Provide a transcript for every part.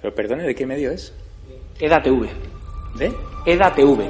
Pero perdone, ¿de qué medio es? EDATV. ¿De? EDATV.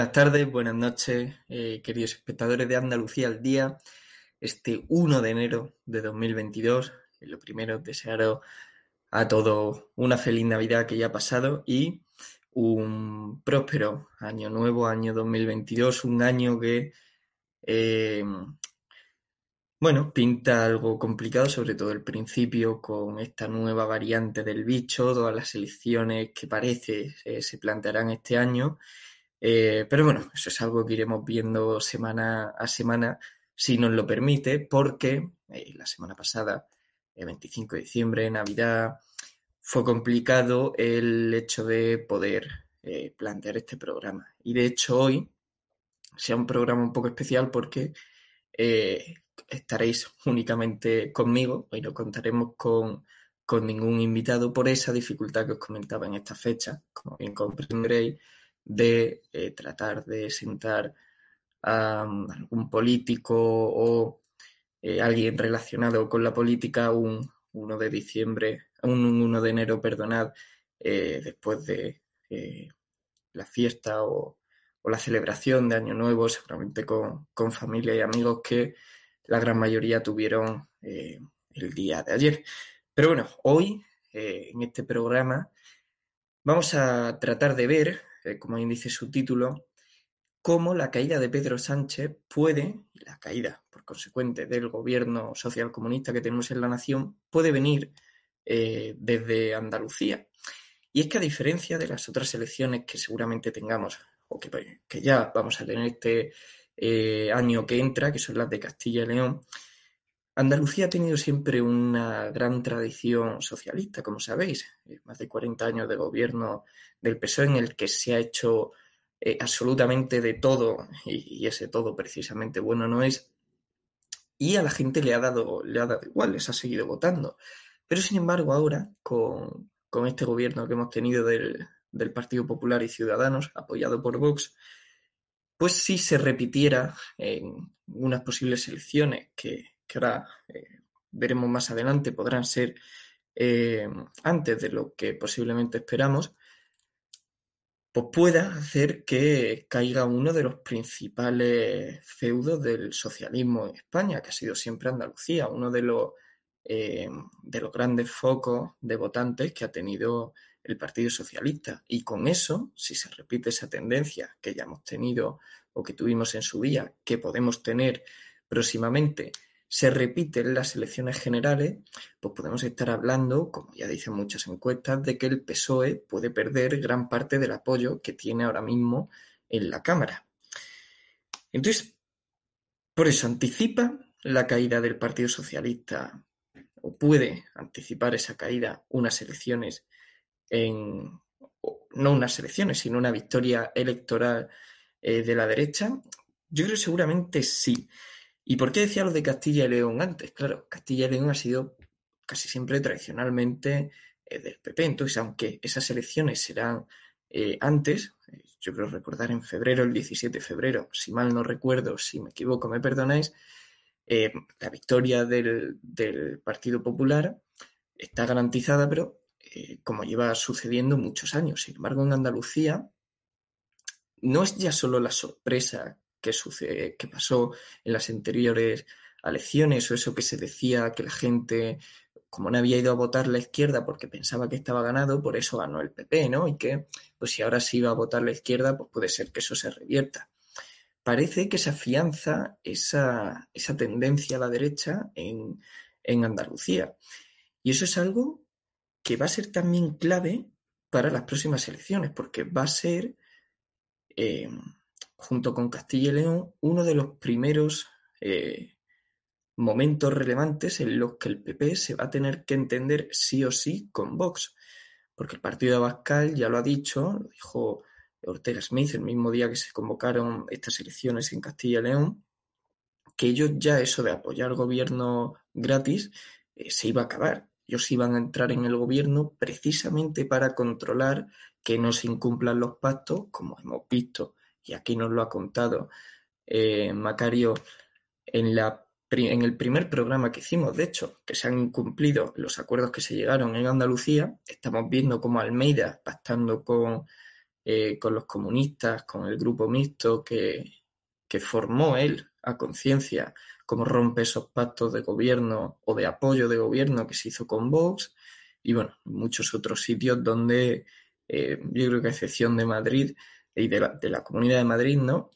Buenas tardes, buenas noches, eh, queridos espectadores de Andalucía al Día. Este 1 de enero de 2022, eh, lo primero, desearos a todos una feliz Navidad que ya ha pasado y un próspero año nuevo, año 2022, un año que, eh, bueno, pinta algo complicado, sobre todo el principio, con esta nueva variante del bicho, todas las elecciones que parece se plantearán este año eh, pero bueno, eso es algo que iremos viendo semana a semana, si nos lo permite, porque eh, la semana pasada, el 25 de diciembre, Navidad, fue complicado el hecho de poder eh, plantear este programa. Y de hecho hoy sea un programa un poco especial porque estaréis únicamente conmigo, hoy no contaremos con, con ningún invitado por esa dificultad que os comentaba en esta fecha, como bien comprenderéis de eh, tratar de sentar a um, algún político o eh, alguien relacionado con la política un 1 de diciembre, un 1 de enero, perdonad, eh, después de la fiesta o, la celebración de Año Nuevo, seguramente con, familia y amigos que la gran mayoría tuvieron el día de ayer. Pero bueno, hoy en este programa vamos a tratar de ver eh, como bien dice su título, cómo la caída de Pedro Sánchez puede, y la caída por consecuente del gobierno socialcomunista que tenemos en la nación, puede venir eh, desde Andalucía. Y es que a diferencia de las otras elecciones que seguramente tengamos, o que, que ya vamos a tener este eh, año que entra, que son las de Castilla y León, Andalucía ha tenido siempre una gran tradición socialista, como sabéis, eh, más de 40 años de gobierno del PSOE en el que se ha hecho eh, absolutamente de todo, y, ese todo precisamente bueno no es, y a la gente le ha dado, le ha dado igual, les ha seguido votando. Pero sin embargo ahora, con, este gobierno que hemos tenido del, del Partido Popular y Ciudadanos, apoyado por Vox, pues si se repitiera en unas posibles elecciones que, que ahora eh, veremos más adelante, podrán ser eh, antes de lo que posiblemente esperamos, pues pueda hacer que caiga uno de los principales feudos del socialismo en España, que ha sido siempre Andalucía, uno de los, eh, de los grandes focos de votantes que ha tenido el Partido Socialista. Y con eso, si se repite esa tendencia que ya hemos tenido o que tuvimos en su día, que podemos tener próximamente se repiten las elecciones generales, pues podemos estar hablando, como ya dicen muchas encuestas, de que el PSOE puede perder gran parte del apoyo que tiene ahora mismo en la Cámara. Entonces, por eso anticipa la caída del Partido Socialista, o puede anticipar esa caída unas elecciones en, no unas elecciones, sino una victoria electoral eh, de la derecha. Yo creo seguramente sí. ¿Y por qué decía lo de Castilla y León antes? Claro, Castilla y León ha sido casi siempre tradicionalmente eh, del PP. Entonces, aunque esas elecciones serán eh, antes, eh, yo creo recordar en febrero, el 17 de febrero, si mal no recuerdo, si me equivoco, me perdonáis, la victoria del, del, Partido Popular está garantizada, pero como lleva sucediendo muchos años. Sin embargo, en Andalucía no es ya solo la sorpresa que, sucede, que pasó en las anteriores elecciones o eso que se decía que la gente, como no había ido a votar la izquierda porque pensaba que estaba ganado, por eso ganó el PP, ¿no? Y que, pues si ahora sí iba a votar la izquierda, pues puede ser que eso se revierta. Parece que se afianza esa, esa tendencia a la derecha en, en Andalucía. Y eso es algo que va a ser también clave para las próximas elecciones, porque va a ser eh, junto con Castilla y León, uno de los primeros eh, momentos relevantes en los que el PP se va a tener que entender sí o sí con Vox. Porque el partido de Abascal ya lo ha dicho, lo dijo Ortega Smith el mismo día que se convocaron estas elecciones en Castilla y León, que ellos ya eso de apoyar gobierno gratis eh, se iba a acabar. Ellos iban a entrar en el gobierno precisamente para controlar que no se incumplan los pactos, como hemos visto y aquí nos lo ha contado eh, Macario en, la, en el primer programa que hicimos, de hecho, que se han incumplido los acuerdos que se llegaron en Andalucía, estamos viendo cómo Almeida, pactando con eh, con los comunistas, con el grupo mixto que, que formó él a conciencia, cómo rompe esos pactos de gobierno o de apoyo de gobierno que se hizo con Vox y bueno, muchos otros sitios donde eh, yo creo que a excepción de Madrid y de la, de la, Comunidad de Madrid, ¿no?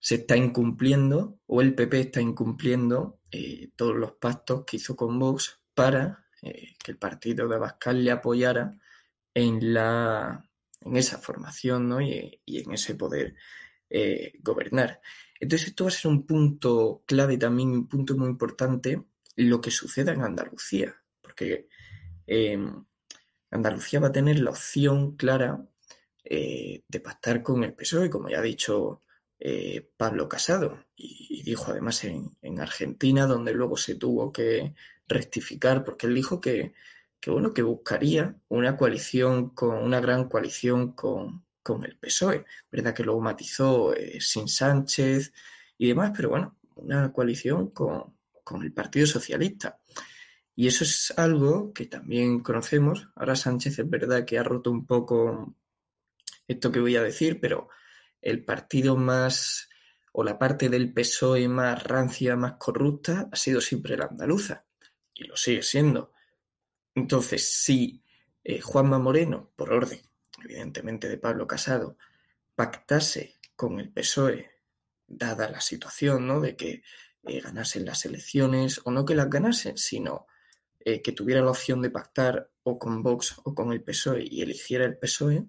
Se está incumpliendo o el PP está incumpliendo eh, todos los pactos que hizo con Vox para eh, que el partido de Abascal le apoyara en, la, en esa formación ¿no? y, y en ese poder eh, gobernar. Entonces esto va a ser un punto clave también, un punto muy importante, lo que suceda en Andalucía, porque eh, Andalucía va a tener la opción clara eh, de pactar con el PSOE, como ya ha dicho eh, Pablo Casado, y, dijo además en, en, Argentina, donde luego se tuvo que rectificar, porque él dijo que, que bueno, que buscaría una coalición con una gran coalición con, con el PSOE, verdad que luego matizó eh, sin Sánchez y demás, pero bueno, una coalición con, con el Partido Socialista. Y eso es algo que también conocemos. Ahora Sánchez es verdad que ha roto un poco esto que voy a decir, pero el partido más o la parte del PSOE más rancia, más corrupta, ha sido siempre la andaluza. Y lo sigue siendo. Entonces, si eh, Juanma Moreno, por orden, evidentemente de Pablo Casado, pactase con el PSOE, dada la situación, ¿no? De que eh, ganasen las elecciones, o no que las ganasen, sino eh, que tuviera la opción de pactar o con Vox o con el PSOE y eligiera el PSOE,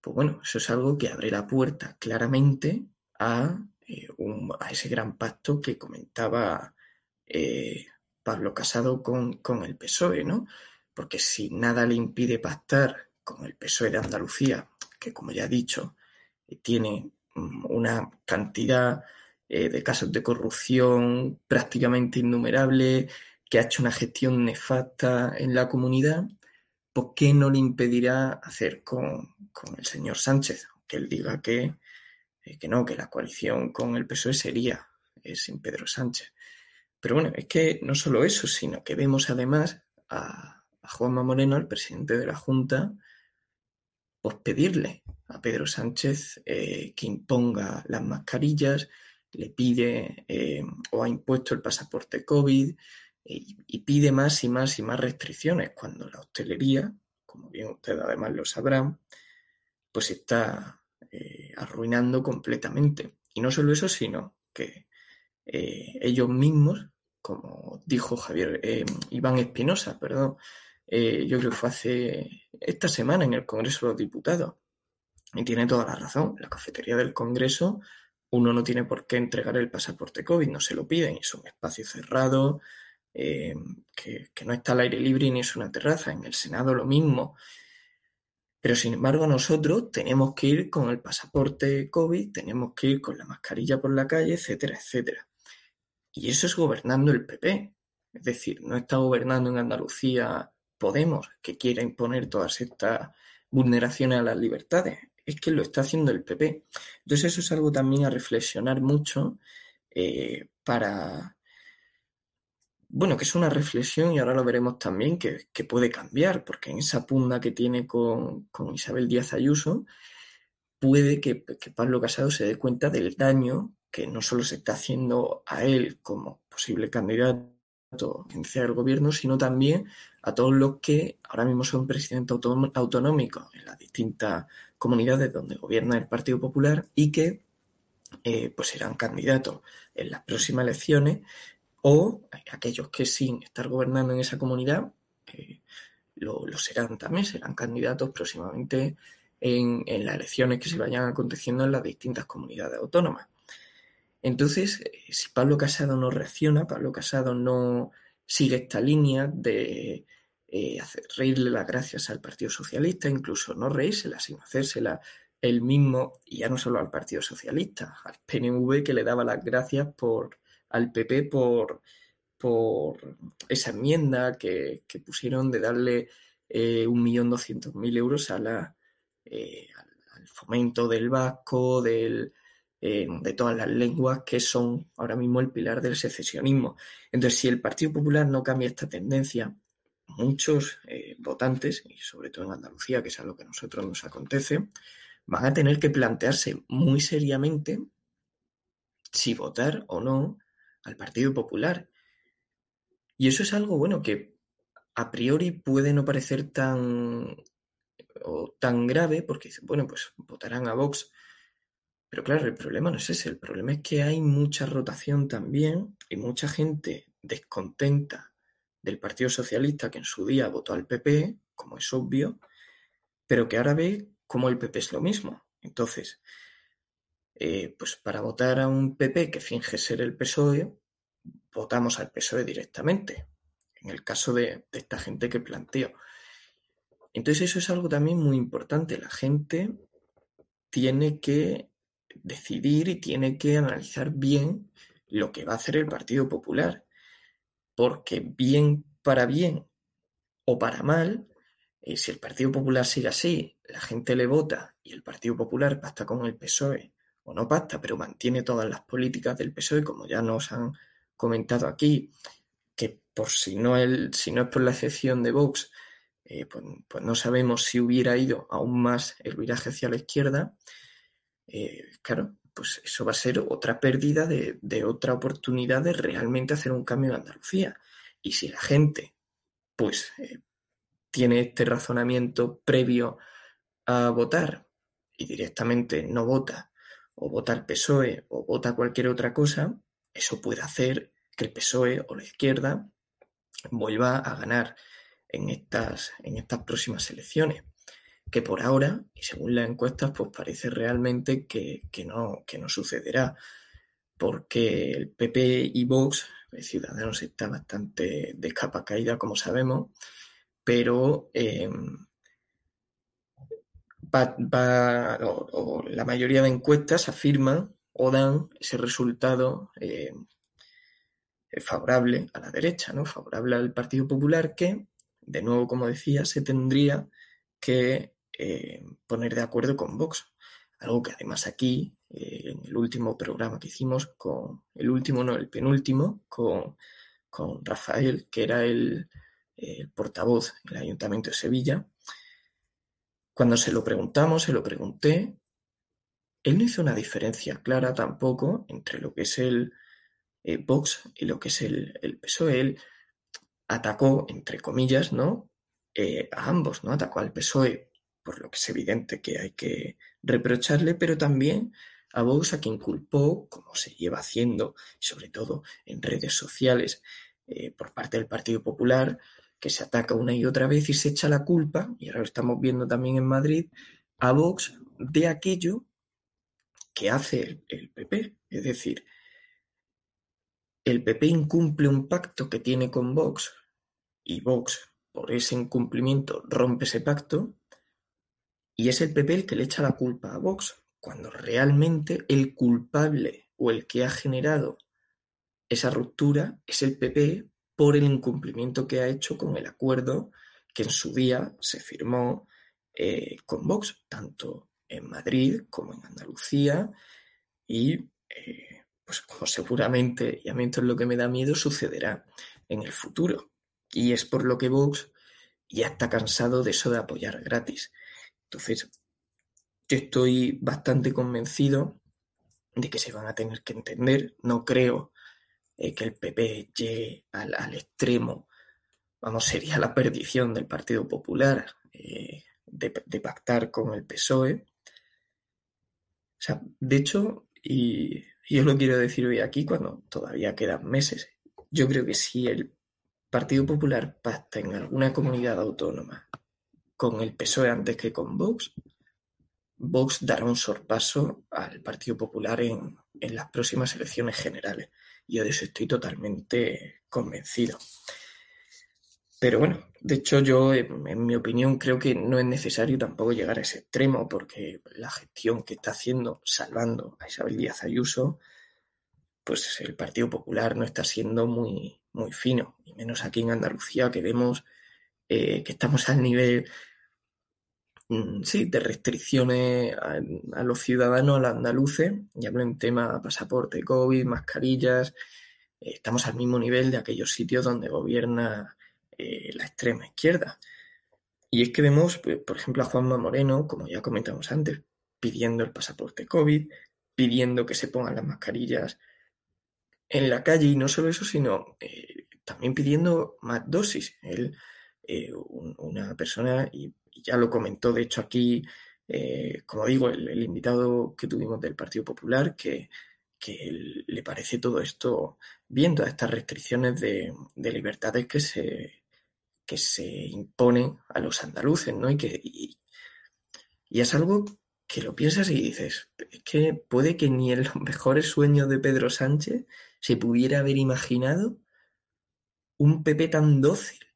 pues bueno, eso es algo que abre la puerta claramente a, eh, ese gran pacto que comentaba eh, Pablo Casado con, con, el PSOE, ¿no? Porque si nada le impide pactar con el PSOE de Andalucía, que como ya he dicho, tiene mm, una cantidad eh, de casos de corrupción prácticamente innumerable, que ha hecho una gestión nefasta en la comunidad, ¿por qué no le impedirá hacer con, con el señor Sánchez? Que él diga que, eh, que, no, que la coalición con el PSOE sería sin Pedro Sánchez. Pero bueno, es que no solo eso, sino que vemos además a, a Juanma Moreno, el presidente de la Junta, pues pedirle a Pedro Sánchez eh, que imponga las mascarillas, le pide eh, o ha impuesto el pasaporte COVID, y, pide más y más y más restricciones cuando la hostelería, como bien ustedes además lo sabrán, pues está eh, arruinando completamente. Y no solo eso, sino que eh, ellos mismos, como dijo Javier eh, Iván Espinosa, perdón, yo creo que fue hace esta semana en el Congreso de los Diputados, y tiene toda la razón, la cafetería del Congreso uno no tiene por qué entregar el pasaporte COVID, no se lo piden, es un espacio cerrado, eh, que, no está al aire libre ni es una terraza. En el Senado lo mismo. Pero sin embargo nosotros tenemos que ir con el pasaporte COVID, tenemos que ir con la mascarilla por la calle, etcétera, etcétera. Y eso es gobernando el PP. Es decir, no está gobernando en Andalucía Podemos, que quiera imponer todas estas vulneraciones a las libertades. Es que lo está haciendo el PP. Entonces eso es algo también a reflexionar mucho eh, para, bueno, que es una reflexión y ahora lo veremos también que, puede cambiar, porque en esa pugna que tiene con, Isabel Díaz Ayuso, puede que, Pablo Casado se dé cuenta del daño que no solo se está haciendo a él como posible candidato a el gobierno, sino también a todos los que ahora mismo son presidentes autonómicos en las distintas comunidades donde gobierna el Partido Popular y que eh, pues serán candidatos en las próximas elecciones o aquellos que sin estar gobernando en esa comunidad eh, lo, serán también, serán candidatos próximamente en, en, las elecciones que se vayan aconteciendo en las distintas comunidades autónomas. Entonces, eh, si Pablo Casado no reacciona, Pablo Casado no sigue esta línea de eh, reírle las gracias al Partido Socialista, incluso no reírsela, sino hacérsela él mismo, y ya no solo al Partido Socialista, al PNV que le daba las gracias por al PP por, por esa enmienda que, que, pusieron de darle eh, un millón doscientos mil euros a la, eh, al, al, fomento del vasco, del, eh, de todas las lenguas que son ahora mismo el pilar del secesionismo. Entonces, si el Partido Popular no cambia esta tendencia, muchos eh, votantes, y sobre todo en Andalucía, que es a lo que a nosotros nos acontece, van a tener que plantearse muy seriamente si votar o no al Partido Popular. Y eso es algo, bueno, que a priori puede no parecer tan, o tan grave, porque bueno, pues votarán a Vox. Pero claro, el problema no es ese, el problema es que hay mucha rotación también y mucha gente descontenta del Partido Socialista que en su día votó al PP, como es obvio, pero que ahora ve como el PP es lo mismo. Entonces, eh, pues para votar a un PP que finge ser el PSOE, votamos al PSOE directamente, en el caso de, esta gente que planteo. Entonces eso es algo también muy importante. La gente tiene que decidir y tiene que analizar bien lo que va a hacer el Partido Popular, porque bien para bien o para mal, eh, si el Partido Popular sigue así, la gente le vota y el Partido Popular pacta con el PSOE o no pacta, pero mantiene todas las políticas del PSOE, como ya nos han comentado aquí, que por si no, el, si no es por la excepción de Vox, eh, pues, pues, no sabemos si hubiera ido aún más el viraje hacia la izquierda, eh, claro, pues eso va a ser otra pérdida de, otra oportunidad de realmente hacer un cambio en Andalucía. Y si la gente, pues, eh, tiene este razonamiento previo a votar y directamente no vota o vota PSOE o vota cualquier otra cosa, eso puede hacer que el PSOE o la izquierda vuelva a ganar en estas, en estas próximas elecciones. Que por ahora, y según las encuestas, pues parece realmente que, no, que no sucederá. Porque el PP y Vox, Ciudadanos está bastante de capa caída, como sabemos, pero em, la mayoría de encuestas afirman o dan ese resultado eh, favorable a la derecha, ¿no? favorable al Partido Popular que, de nuevo, como decía, se tendría que eh, poner de acuerdo con Vox. Algo que además aquí, eh, en el último programa que hicimos, con el último, no, el penúltimo, con, con Rafael, que era el portavoz del Ayuntamiento de Sevilla, cuando se lo preguntamos, se lo pregunté, él no hizo una diferencia clara tampoco entre lo que es el eh, Vox y lo que es el, PSOE. Él atacó, entre comillas, ¿no? Eh, a ambos, ¿no? Atacó al PSOE, por lo que es evidente que hay que reprocharle, pero también a Vox, a quien culpó, como se lleva haciendo, sobre todo en redes sociales, eh, por parte del Partido Popular, que se ataca una y otra vez y se echa la culpa, y ahora lo estamos viendo también en Madrid, a Vox de aquello que hace el, PP. Es decir, el PP incumple un pacto que tiene con Vox y Vox, por ese incumplimiento, rompe ese pacto y es el PP el que le echa la culpa a Vox, cuando realmente el culpable o el que ha generado esa ruptura es el PP por el incumplimiento que ha hecho con el acuerdo que en su día se firmó eh, con Vox, tanto en Madrid como en Andalucía y eh, pues como seguramente, y a mí esto es lo que me da miedo, sucederá en el futuro. Y es por lo que Vox ya está cansado de eso de apoyar gratis. Entonces, yo estoy bastante convencido de que se van a tener que entender. No creo eh, que el PP llegue al, extremo, vamos, sería la perdición del Partido Popular eh, de, pactar con el PSOE. O sea, de hecho, y, yo lo quiero decir hoy aquí cuando todavía quedan meses, yo creo que si el Partido Popular pacta en alguna comunidad autónoma con el PSOE antes que con Vox, Vox dará un sorpaso al Partido Popular en, en las próximas elecciones generales. Yo de eso estoy totalmente convencido. Pero bueno, de hecho yo, en, mi opinión, creo que no es necesario tampoco llegar a ese extremo, porque la gestión que está haciendo, salvando a Isabel Díaz Ayuso, pues el Partido Popular no está siendo muy, muy fino, y menos aquí en Andalucía, que vemos eh, que estamos al nivel sí, de restricciones a, los ciudadanos, a los andaluces, y hablo en tema pasaporte, COVID, mascarillas, eh, estamos al mismo nivel de aquellos sitios donde gobierna eh, la extrema izquierda. y es que vemos, pues, por ejemplo, a Juanma Moreno, como ya comentamos antes, pidiendo el pasaporte COVID, pidiendo que se pongan las mascarillas en la calle y no solo eso, sino eh, también pidiendo más dosis. Él, una persona, ya lo comentó de hecho aquí, eh, como digo, el, invitado que tuvimos del Partido Popular, que, le parece todo esto todas estas restricciones de, libertades que se, que se imponen a los andaluces, ¿no? Y que y, es algo que lo piensas y dices, es que puede que ni en los mejores sueños de Pedro Sánchez se pudiera haber imaginado un PP tan dócil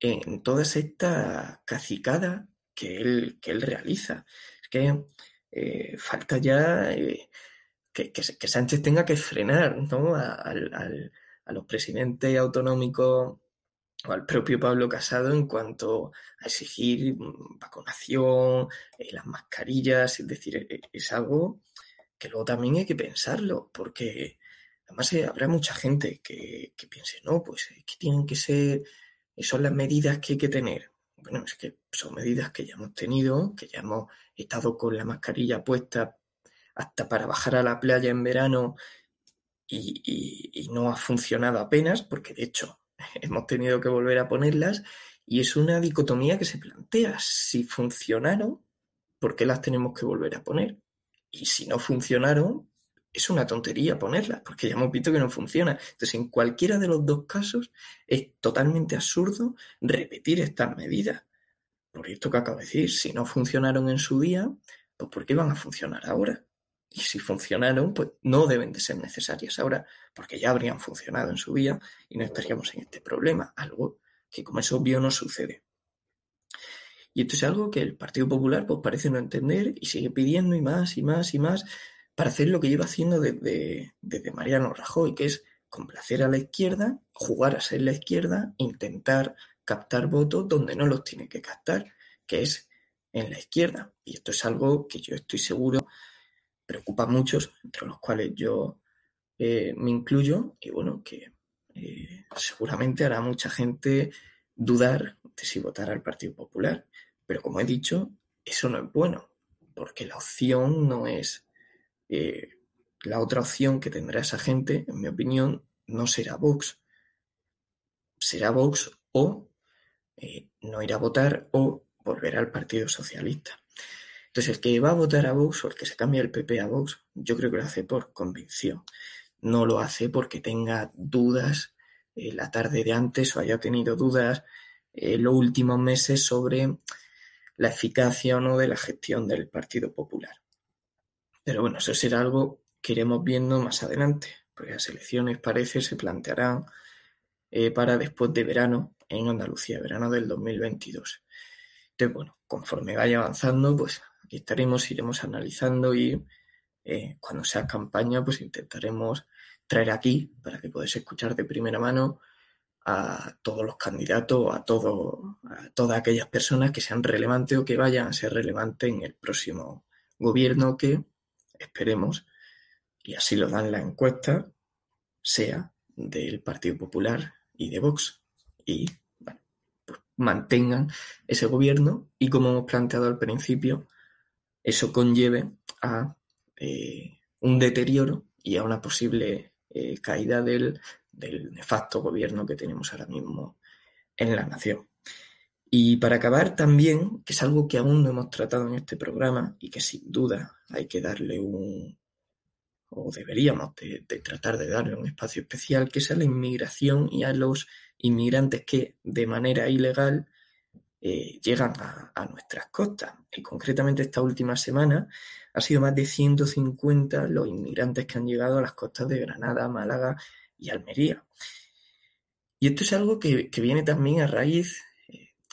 en toda esta cacicada que él, que él realiza. Es que eh, falta ya eh, que, Sánchez tenga que frenar ¿no? a, los presidentes autonómicos o al propio Pablo Casado en cuanto a exigir vacunación, eh, las mascarillas, es decir, es algo que luego también hay que pensarlo, porque Además, habrá mucha gente que, piense, no, pues que tienen que ser, son las medidas que hay que tener. Bueno, es que son medidas que ya hemos tenido, que ya hemos estado con la mascarilla puesta hasta para bajar a la playa en verano y, no ha funcionado apenas, porque de hecho hemos tenido que volver a ponerlas y es una dicotomía que se plantea. Si funcionaron, ¿por qué las tenemos que volver a poner? Y si no funcionaron, es una tontería ponerlas, porque ya hemos visto que no funciona. Entonces, en cualquiera de los dos casos, es totalmente absurdo repetir estas medidas. Por esto que acabo de decir, si no funcionaron en su día, pues ¿por qué van a funcionar ahora? Y si funcionaron, pues no deben de ser necesarias ahora, porque ya habrían funcionado en su día y no estaríamos en este problema, algo que como es obvio no sucede. Y esto es algo que el Partido Popular pues parece no entender y sigue pidiendo y más y más y más para hacer lo que lleva haciendo desde, Mariano Rajoy, que es complacer a la izquierda, jugar a ser la izquierda, intentar captar votos donde no los tiene que captar, que es en la izquierda. Y esto es algo que yo estoy seguro preocupa a muchos, entre los cuales yo eh, me incluyo, y bueno, que eh, seguramente hará mucha gente dudar de si votar al Partido Popular. Pero como he dicho, eso no es bueno, porque la opción no es eh, la otra opción que tendrá esa gente, en mi opinión, no será Vox. Será Vox o eh, no ir a votar o volver al Partido Socialista. Entonces, el que va a votar a Vox o el que se cambia el PP a Vox, yo creo que lo hace por convicción. No lo hace porque tenga dudas eh, la tarde de antes o haya tenido dudas los últimos meses sobre la eficacia o no de la gestión del Partido Popular. Pero bueno, eso será algo que iremos viendo más adelante, porque las elecciones parece se plantearán eh, para después de verano en Andalucía, verano del 2022. Entonces, bueno, conforme vaya avanzando, pues aquí estaremos, iremos analizando y eh, cuando sea campaña, pues intentaremos traer aquí para que podáis escuchar de primera mano a todos los candidatos, a, todo, a todas aquellas personas que sean relevantes o que vayan a ser relevantes en el próximo gobierno que esperemos, y así lo dan la encuesta, sea del Partido Popular y de Vox. Y bueno, pues mantengan ese gobierno y como hemos planteado al principio, eso conlleve a eh, un deterioro y a una posible eh, caída del, del nefasto gobierno que tenemos ahora mismo en la nación. Y para acabar también, que es algo que aún no hemos tratado en este programa y que sin duda hay que darle un, o deberíamos de, tratar de darle un espacio especial, que es a la inmigración y a los inmigrantes que de manera ilegal eh, llegan a, a, nuestras costas. Y concretamente esta última semana ha sido más de 150 los inmigrantes que han llegado a las costas de Granada, Málaga y Almería. Y esto es algo que, que viene también a raíz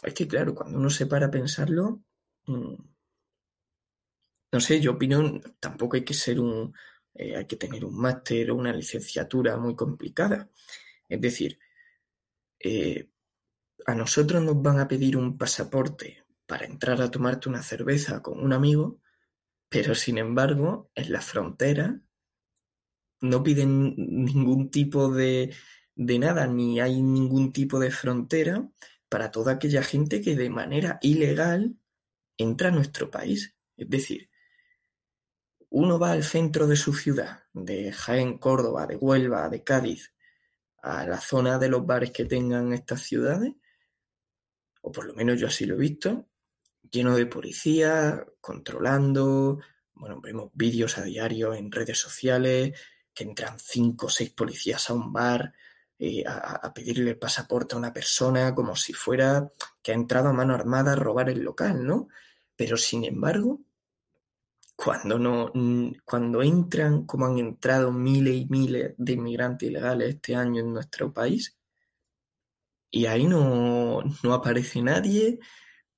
es que, claro, cuando uno se para a pensarlo, mm, no sé, yo opino, tampoco hay que ser un, eh, hay que tener un máster o una licenciatura muy complicada. Es decir, eh, a nosotros nos van a pedir un pasaporte para entrar a tomarte una cerveza con un amigo, pero sin embargo, en la frontera no piden ningún tipo de, de nada, ni hay ningún tipo de frontera para toda aquella gente que de manera ilegal entra a nuestro país. Es decir, uno va al centro de su ciudad, de Jaén, Córdoba, de Huelva, de Cádiz, a la zona de los bares que tengan estas ciudades, o por lo menos yo así lo he visto, lleno de policía, controlando, bueno, vemos vídeos a diario en redes sociales, que entran cinco o seis policías a un bar eh, a, pedirle el pasaporte a una persona como si fuera que ha entrado a mano armada a robar el local, ¿no? Pero sin embargo, cuando, no, cuando entran, como han entrado miles y miles de inmigrantes ilegales este año en nuestro país, y ahí no, aparece nadie,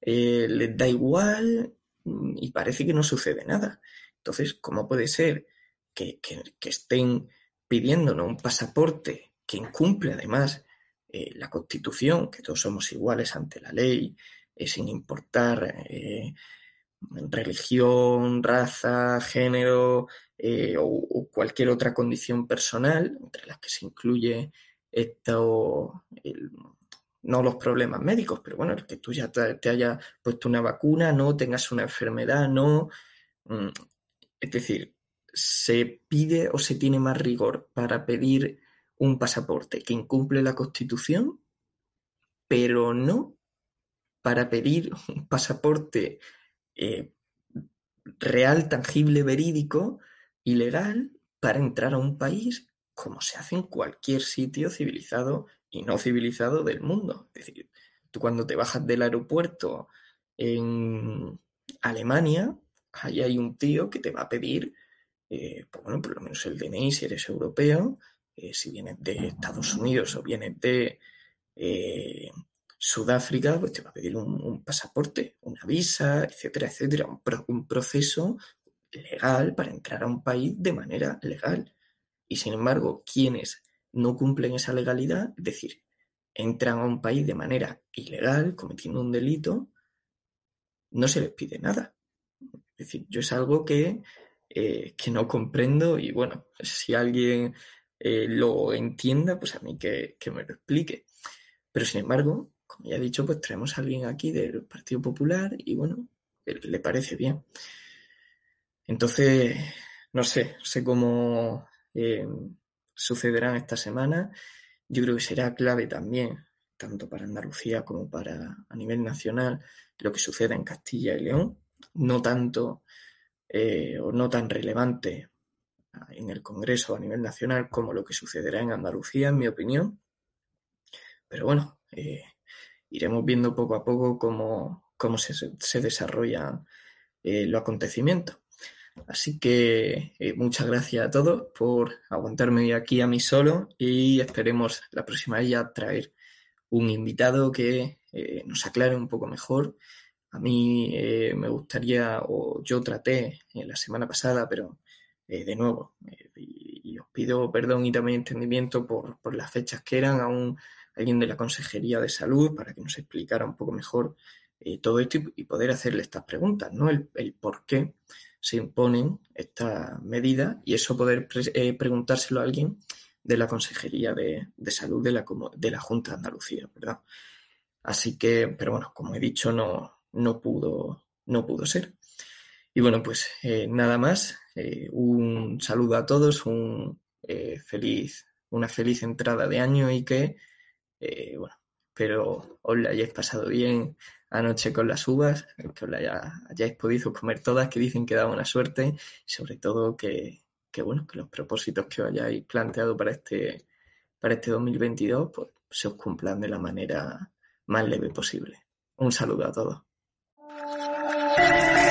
eh, les da igual y parece que no sucede nada. Entonces, ¿cómo puede ser que, estén pidiéndonos un pasaporte que incumple además eh, la Constitución, que todos somos iguales ante la ley, eh, sin importar eh, religión, raza, género o, cualquier otra condición personal, entre las que se incluye esto, no los problemas médicos, pero bueno, el que tú ya te, te hayas puesto una vacuna, no tengas una enfermedad, no. Mm, es decir, se pide o se tiene más rigor para pedir un pasaporte que incumple la Constitución, pero no para pedir un pasaporte eh, real, tangible, verídico y legal para entrar a un país como se hace en cualquier sitio civilizado y no civilizado del mundo. Es decir, tú cuando te bajas del aeropuerto en Alemania, ahí hay un tío que te va a pedir, eh, pues bueno, por lo menos el DNI si eres europeo, eh, si vienes de Estados Unidos o vienes de eh, Sudáfrica, pues te va a pedir un, pasaporte, una visa, etcétera, etcétera, un, proceso legal para entrar a un país de manera legal. Y sin embargo, quienes no cumplen esa legalidad, es decir, entran a un país de manera ilegal, cometiendo un delito, no se les pide nada. Es decir, yo es algo que, eh, que no comprendo y bueno, si alguien eh, lo entienda, pues a mí que, me lo explique. Pero sin embargo, como ya he dicho, pues traemos a alguien aquí del Partido Popular y bueno, le parece bien. Entonces, no sé, sé cómo eh, sucederán esta semana. Yo creo que será clave también, tanto para Andalucía como para a nivel nacional, lo que suceda en Castilla y León. No tanto eh, o no tan relevante en el Congreso a nivel nacional como lo que sucederá en Andalucía, en mi opinión. Pero bueno, eh, iremos viendo poco a poco cómo, cómo se, se desarrollan eh, los acontecimientos. Así que eh, muchas gracias a todos por aguantarme aquí a mí solo y esperemos la próxima ya traer un invitado que nos aclare un poco mejor. A mí me gustaría, o yo traté la semana pasada, pero eh, de nuevo, eh, y, os pido perdón y también entendimiento por, las fechas que eran, a un, alguien de la Consejería de Salud para que nos explicara un poco mejor eh, todo esto y, poder hacerle estas preguntas, ¿no? El, por qué se imponen estas medidas y eso poder preguntárselo a alguien de la Consejería de, Salud de la, de la Junta de Andalucía, ¿verdad? Así que, pero bueno, como he dicho, no, no, pudo, no pudo ser. Y bueno, pues nada más. Eh, un saludo a todos, un, eh, feliz, una feliz entrada de año y que, eh, bueno, espero os la hayáis pasado bien anoche con las uvas, que os la hayáis podido comer todas, que dicen que da buena suerte y sobre todo que, bueno, que los propósitos que os hayáis planteado para este, para este 2022 pues, se os cumplan de la manera más leve posible. Un saludo a todos.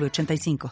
906985.